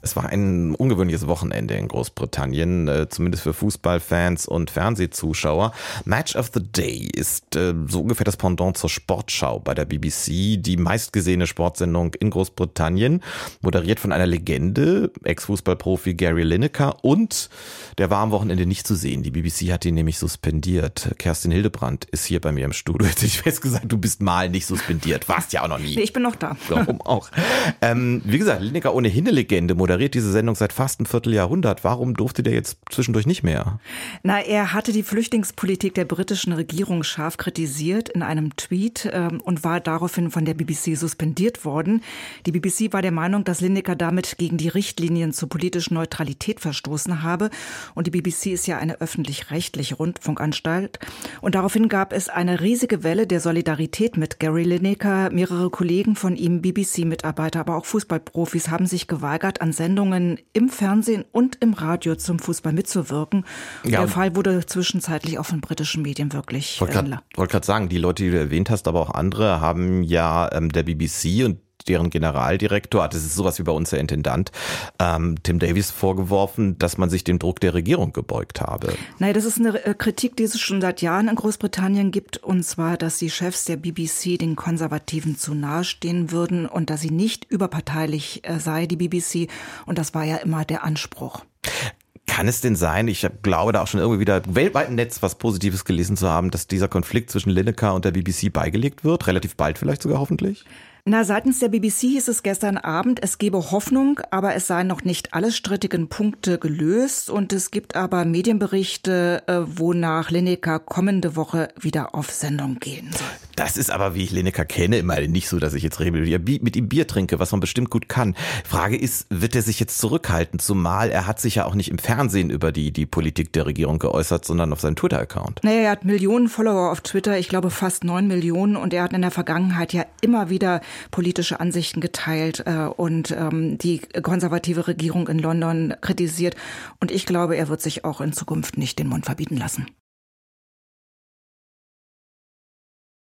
es war ein ungewöhnliches Wochenende in Großbritannien, äh, zumindest für Fußballfans und Fernsehzuschauer. Match of the Day ist äh, so ungefähr das Pendant zur Sportschau bei der BBC, die meistgesehene Sportsendung in Großbritannien, moderiert von einer Legende, Ex-Fußballprofi Gary Lineker und der war am Wochenende nicht zu sehen. Die BBC hat ihn nämlich suspendiert. Kerstin Hildebrand ist hier bei mir im Studio. Hätte ich fest gesagt, du bist mal nicht suspendiert. Warst ja auch noch nie. Nee, ich bin noch da. Warum auch? Ähm, wie gesagt, Lineker ohnehin eine Legende, moderiert diese Sendung seit fast einem Vierteljahrhundert. Warum durfte der jetzt zwischendurch nicht mehr? Na, er hatte die Flüchtlingspolitik der britischen Regierung scharf kritisiert in einem Tweet ähm, und war daraufhin von der BBC suspendiert worden. Die BBC war der Meinung, dass Lineker damit gegen die Richtlinien zur politischen Neutralität verstoßen habe. Und die BBC ist ja eine öffentlich-rechtliche Rundfunkanstalt. Und daraufhin gab es eine riesige Welle der Solidarität mit Gary Lineker. Mehrere Kollegen von ihm, BBC-Mitarbeiter, aber auch Fußballprofis haben sich geweigert, an Sendungen im Fernsehen und im Radio zum Fußball mitzuwirken. Ja. Der Fall wurde zwischenzeitlich auch von britischen Medien wirklich. Ich wollte gerade sagen, die Leute, die du erwähnt hast, aber auch andere haben ja ähm, der BBC und deren Generaldirektor, das ist sowas wie bei uns der Intendant, ähm, Tim Davies vorgeworfen, dass man sich dem Druck der Regierung gebeugt habe. Nein, das ist eine äh, Kritik, die es schon seit Jahren in Großbritannien gibt, und zwar, dass die Chefs der BBC den Konservativen zu nahe stehen würden und dass sie nicht überparteilich äh, sei, die BBC. Und das war ja immer der Anspruch. Kann es denn sein, ich glaube da auch schon irgendwie wieder weltweit im Netz was Positives gelesen zu haben, dass dieser Konflikt zwischen Lineker und der BBC beigelegt wird? Relativ bald vielleicht sogar hoffentlich? Na, seitens der BBC hieß es gestern Abend, es gebe Hoffnung, aber es seien noch nicht alle strittigen Punkte gelöst. Und es gibt aber Medienberichte, äh, wonach Lineker kommende Woche wieder auf Sendung gehen soll. Das ist aber, wie ich Lineker kenne, immer nicht so, dass ich jetzt mit ihm Bier trinke, was man bestimmt gut kann. Frage ist, wird er sich jetzt zurückhalten? Zumal er hat sich ja auch nicht im Fernsehen über die, die Politik der Regierung geäußert, sondern auf seinem Twitter-Account. Naja, er hat Millionen Follower auf Twitter, ich glaube fast neun Millionen. Und er hat in der Vergangenheit ja immer wieder politische Ansichten geteilt äh, und ähm, die konservative Regierung in London kritisiert. Und ich glaube, er wird sich auch in Zukunft nicht den Mund verbieten lassen.